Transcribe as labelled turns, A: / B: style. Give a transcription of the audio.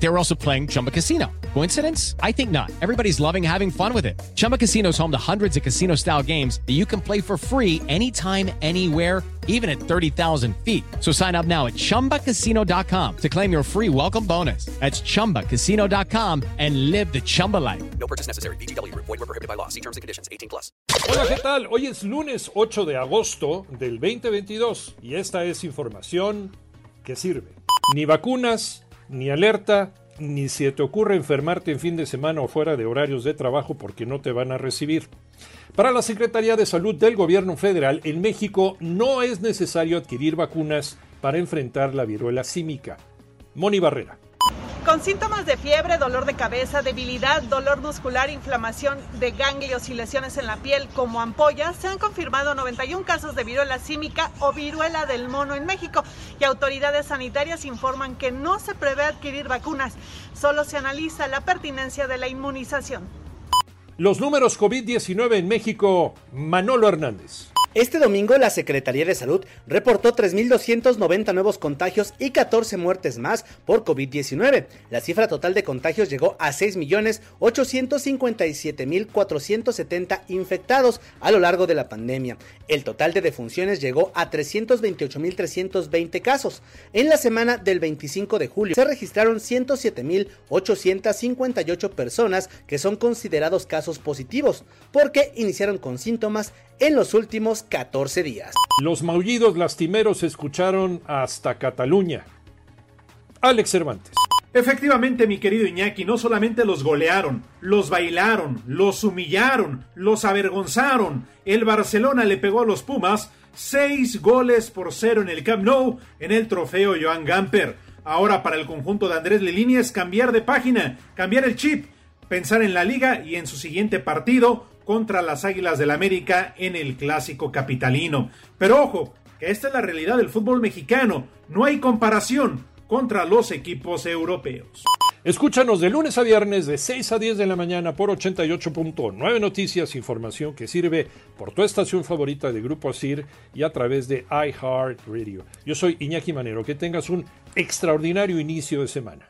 A: They were also playing Chumba Casino. Coincidence? I think not. Everybody's loving having fun with it. Chumba Casino is home to hundreds of casino style games that you can play for free anytime, anywhere, even at 30,000 feet. So sign up now at chumbacasino.com to claim your free welcome bonus. That's chumbacasino.com and live the Chumba life.
B: No purchase necessary. BGW. Void were prohibited by law. See terms and conditions. 18 plus.
C: Hola, ¿qué tal? Hoy es lunes 8 de agosto del 2022 y esta es información que sirve. Ni vacunas, ni alerta, ni se te ocurre enfermarte en fin de semana o fuera de horarios de trabajo porque no te van a recibir. Para la Secretaría de Salud del Gobierno Federal, en México no es necesario adquirir vacunas para enfrentar la viruela símica. Moni Barrera.
D: Con síntomas de fiebre, dolor de cabeza, debilidad, dolor muscular, inflamación de ganglios y lesiones en la piel como ampollas, se han confirmado 91 casos de viruela símica o viruela del mono en México y autoridades sanitarias informan que no se prevé adquirir vacunas, solo se analiza la pertinencia de la inmunización.
C: Los números COVID-19 en México, Manolo Hernández.
E: Este domingo la Secretaría de Salud reportó 3.290 nuevos contagios y 14 muertes más por COVID-19. La cifra total de contagios llegó a 6.857.470 infectados a lo largo de la pandemia. El total de defunciones llegó a 328.320 casos. En la semana del 25 de julio se registraron 107.858 personas que son considerados casos positivos porque iniciaron con síntomas en los últimos 14 días.
C: Los maullidos lastimeros se escucharon hasta Cataluña. Alex Cervantes.
F: Efectivamente, mi querido Iñaki, no solamente los golearon, los bailaron, los humillaron, los avergonzaron. El Barcelona le pegó a los Pumas seis goles por cero en el Camp Nou en el trofeo Joan Gamper. Ahora para el conjunto de Andrés Lelini es cambiar de página, cambiar el chip, pensar en la liga y en su siguiente partido contra las Águilas del América en el clásico capitalino. Pero ojo, que esta es la realidad del fútbol mexicano, no hay comparación contra los equipos europeos.
C: Escúchanos de lunes a viernes de 6 a 10 de la mañana por 88.9 Noticias, información que sirve por tu estación favorita de Grupo ASIR y a través de iHeartRadio. Yo soy Iñaki Manero, que tengas un extraordinario inicio de semana.